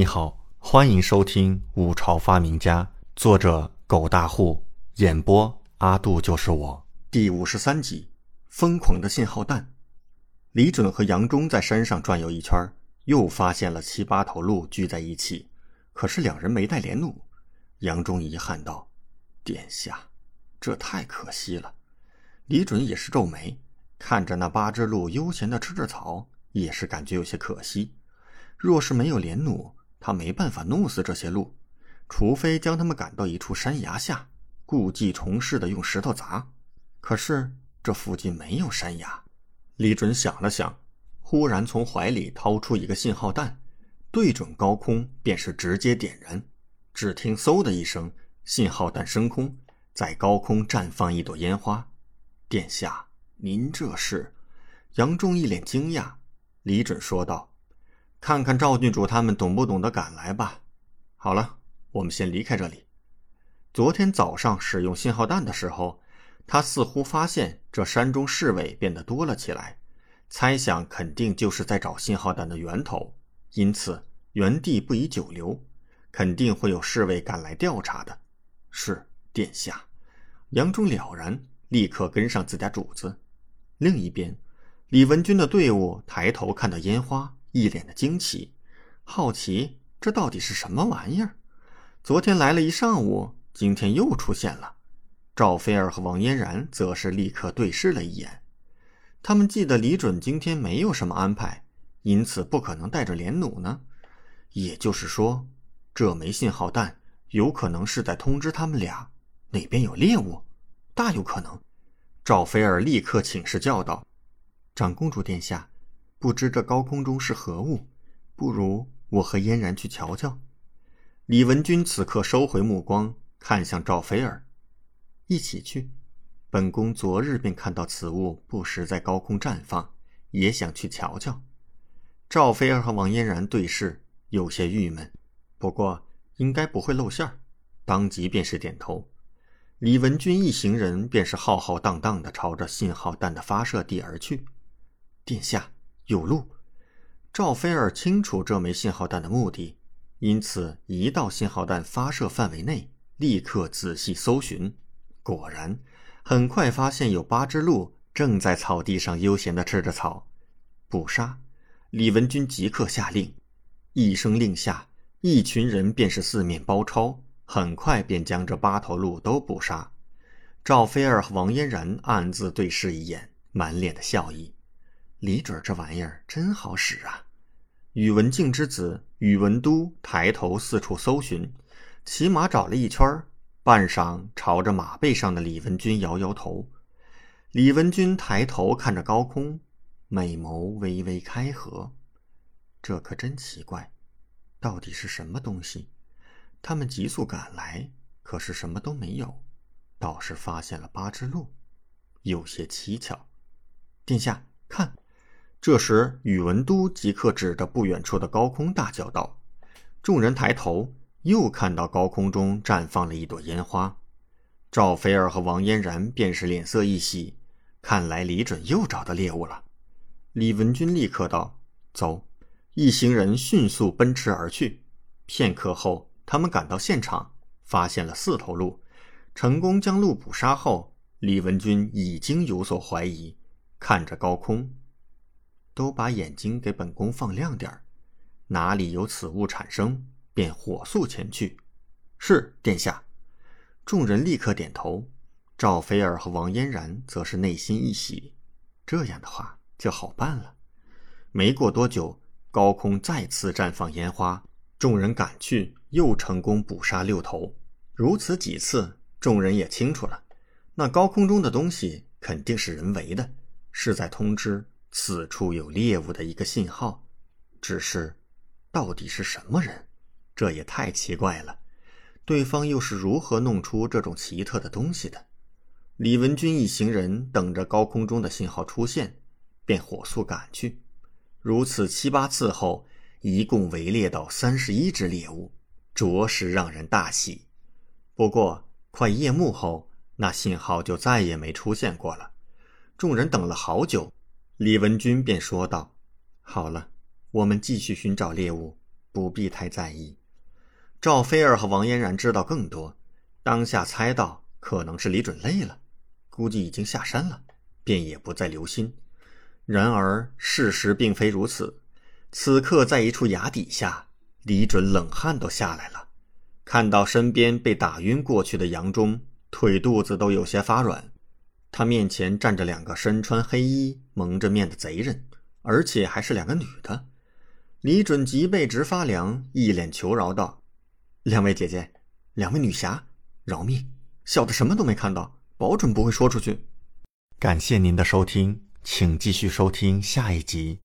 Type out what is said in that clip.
你好，欢迎收听《五朝发明家》，作者狗大户，演播阿杜就是我，第五十三集：疯狂的信号弹。李准和杨忠在山上转悠一圈，又发现了七八头鹿聚在一起，可是两人没带连弩。杨忠遗憾道：“殿下，这太可惜了。”李准也是皱眉，看着那八只鹿悠闲的吃着草，也是感觉有些可惜。若是没有连弩，他没办法弄死这些鹿，除非将他们赶到一处山崖下，故技重施的用石头砸。可是这附近没有山崖。李准想了想，忽然从怀里掏出一个信号弹，对准高空便是直接点燃。只听“嗖”的一声，信号弹升空，在高空绽放一朵烟花。殿下，您这是？杨忠一脸惊讶。李准说道。看看赵郡主他们懂不懂得赶来吧。好了，我们先离开这里。昨天早上使用信号弹的时候，他似乎发现这山中侍卫变得多了起来，猜想肯定就是在找信号弹的源头，因此原地不宜久留，肯定会有侍卫赶来调查的。是殿下，杨忠了然，立刻跟上自家主子。另一边，李文军的队伍抬头看到烟花。一脸的惊奇，好奇这到底是什么玩意儿？昨天来了一上午，今天又出现了。赵菲儿和王嫣然则是立刻对视了一眼。他们记得李准今天没有什么安排，因此不可能带着连弩呢。也就是说，这枚信号弹有可能是在通知他们俩哪边有猎物，大有可能。赵菲儿立刻请示叫道：“长公主殿下。”不知这高空中是何物，不如我和嫣然去瞧瞧。李文君此刻收回目光，看向赵菲儿：“一起去。本宫昨日便看到此物不时在高空绽放，也想去瞧瞧。”赵菲儿和王嫣然对视，有些郁闷，不过应该不会露馅儿，当即便是点头。李文君一行人便是浩浩荡荡的朝着信号弹的发射地而去。殿下。有路，赵菲儿清楚这枚信号弹的目的，因此一到信号弹发射范围内，立刻仔细搜寻。果然，很快发现有八只鹿正在草地上悠闲地吃着草。捕杀！李文军即刻下令，一声令下，一群人便是四面包抄，很快便将这八头鹿都捕杀。赵菲儿和王嫣然暗自对视一眼，满脸的笑意。李准这玩意儿真好使啊！宇文敬之子宇文都抬头四处搜寻，骑马找了一圈，半晌朝着马背上的李文君摇摇头。李文君抬头看着高空，美眸微微开合。这可真奇怪，到底是什么东西？他们急速赶来，可是什么都没有，倒是发现了八只鹿，有些蹊跷。殿下，看！这时，宇文都即刻指着不远处的高空大叫道：“众人抬头，又看到高空中绽放了一朵烟花。”赵菲儿和王嫣然便是脸色一喜，看来李准又找到猎物了。李文君立刻道：“走！”一行人迅速奔驰而去。片刻后，他们赶到现场，发现了四头鹿，成功将鹿捕杀后，李文君已经有所怀疑，看着高空。都把眼睛给本宫放亮点儿，哪里有此物产生，便火速前去。是殿下。众人立刻点头。赵菲儿和王嫣然则是内心一喜，这样的话就好办了。没过多久，高空再次绽放烟花，众人赶去，又成功捕杀六头。如此几次，众人也清楚了，那高空中的东西肯定是人为的，是在通知。此处有猎物的一个信号，只是，到底是什么人？这也太奇怪了。对方又是如何弄出这种奇特的东西的？李文军一行人等着高空中的信号出现，便火速赶去。如此七八次后，一共围猎到三十一只猎物，着实让人大喜。不过，快夜幕后，那信号就再也没出现过了。众人等了好久。李文君便说道：“好了，我们继续寻找猎物，不必太在意。赵菲儿和王嫣然知道更多，当下猜到可能是李准累了，估计已经下山了，便也不再留心。然而事实并非如此。此刻在一处崖底下，李准冷汗都下来了，看到身边被打晕过去的杨忠，腿肚子都有些发软。他面前站着两个身穿黑衣、蒙着面的贼人，而且还是两个女的。李准脊背直发凉，一脸求饶道：“两位姐姐，两位女侠，饶命！小的什么都没看到，保准不会说出去。”感谢您的收听，请继续收听下一集。